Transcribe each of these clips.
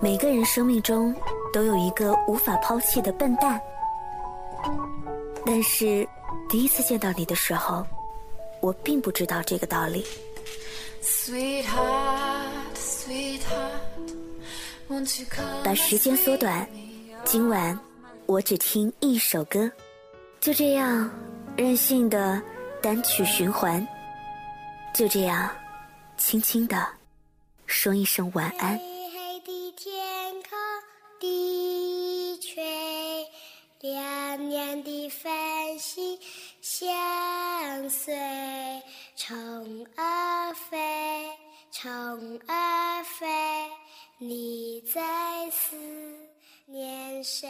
每个人生命中都有一个无法抛弃的笨蛋，但是第一次见到你的时候，我并不知道这个道理。把时间缩短，今晚我只听一首歌，就这样任性的单曲循环，就这样轻轻的说一声晚安。黑黑的天空，低垂，亮亮的繁星相随，虫儿飞，虫儿飞，你在思念谁？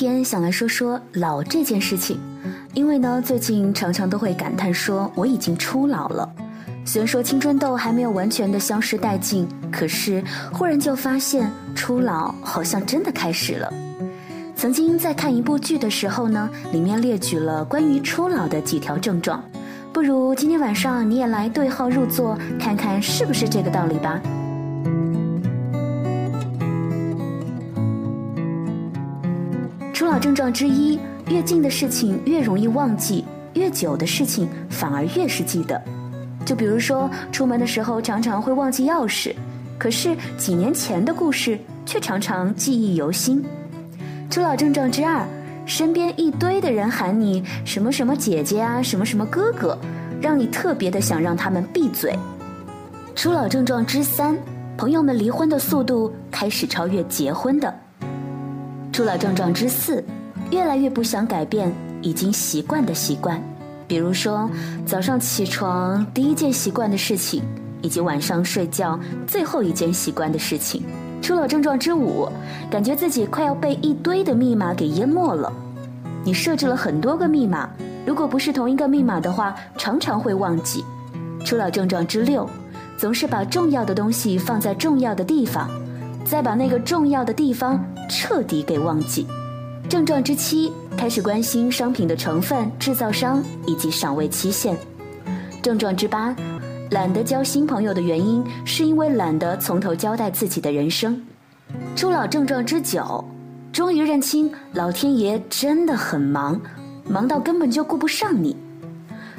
今天想来说说老这件事情，因为呢，最近常常都会感叹说我已经初老了。虽然说青春痘还没有完全的消失殆尽，可是忽然就发现初老好像真的开始了。曾经在看一部剧的时候呢，里面列举了关于初老的几条症状，不如今天晚上你也来对号入座，看看是不是这个道理吧。老症状之一，越近的事情越容易忘记，越久的事情反而越是记得。就比如说，出门的时候常常会忘记钥匙，可是几年前的故事却常常记忆犹新。初老症状之二，身边一堆的人喊你什么什么姐姐啊，什么什么哥哥，让你特别的想让他们闭嘴。初老症状之三，朋友们离婚的速度开始超越结婚的。初老症状之四，越来越不想改变已经习惯的习惯，比如说早上起床第一件习惯的事情，以及晚上睡觉最后一件习惯的事情。初老症状之五，感觉自己快要被一堆的密码给淹没了。你设置了很多个密码，如果不是同一个密码的话，常常会忘记。初老症状之六，总是把重要的东西放在重要的地方。再把那个重要的地方彻底给忘记。症状之七，开始关心商品的成分、制造商以及赏味期限。症状之八，懒得交新朋友的原因是因为懒得从头交代自己的人生。初老症状之九，终于认清老天爷真的很忙，忙到根本就顾不上你。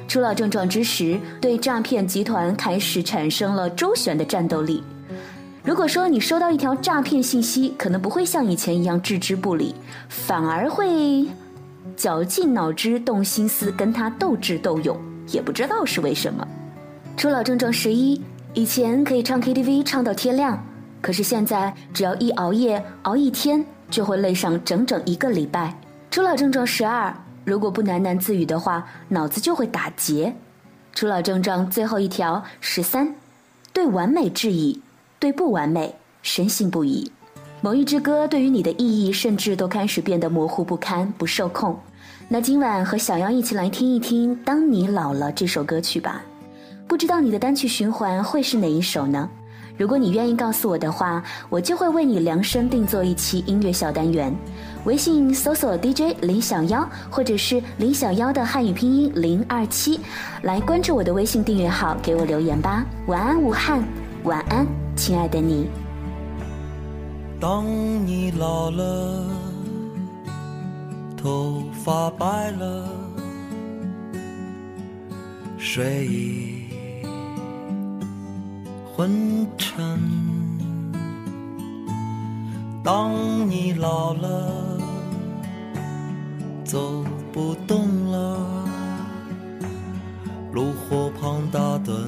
初老症状之十，对诈骗集团开始产生了周旋的战斗力。如果说你收到一条诈骗信息，可能不会像以前一样置之不理，反而会绞尽脑汁、动心思跟他斗智斗勇，也不知道是为什么。初老症状十一，以前可以唱 KTV 唱到天亮，可是现在只要一熬夜熬一天，就会累上整整一个礼拜。初老症状十二，如果不喃喃自语的话，脑子就会打结。初老症状最后一条十三，对完美质疑。对不完美深信不疑，某一支歌对于你的意义甚至都开始变得模糊不堪、不受控。那今晚和小妖一起来听一听《当你老了》这首歌曲吧。不知道你的单曲循环会是哪一首呢？如果你愿意告诉我的话，我就会为你量身定做一期音乐小单元。微信搜索 DJ 林小妖，或者是林小妖的汉语拼音零二七，来关注我的微信订阅号，给我留言吧。晚安，武汉。晚安，亲爱的你。当你老了，头发白了，睡意昏沉。当你老了，走不动了，炉火旁打盹。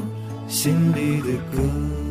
心里的歌。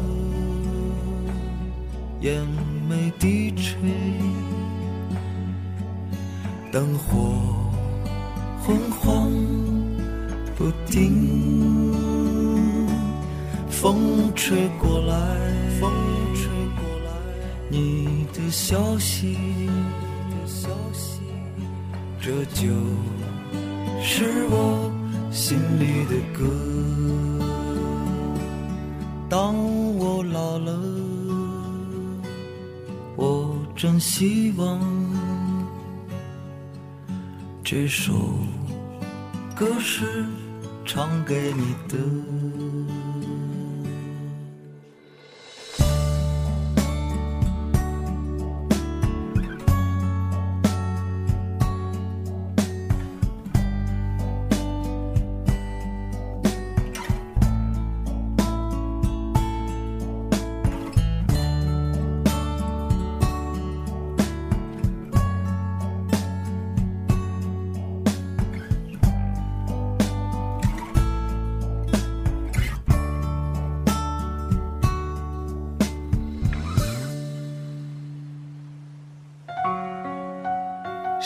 眼眉低垂，灯火昏黄不定，风吹过来，风吹过来，你的消息，你的消息这就是我心里的歌。当我老了，真希望这首歌是唱给你的。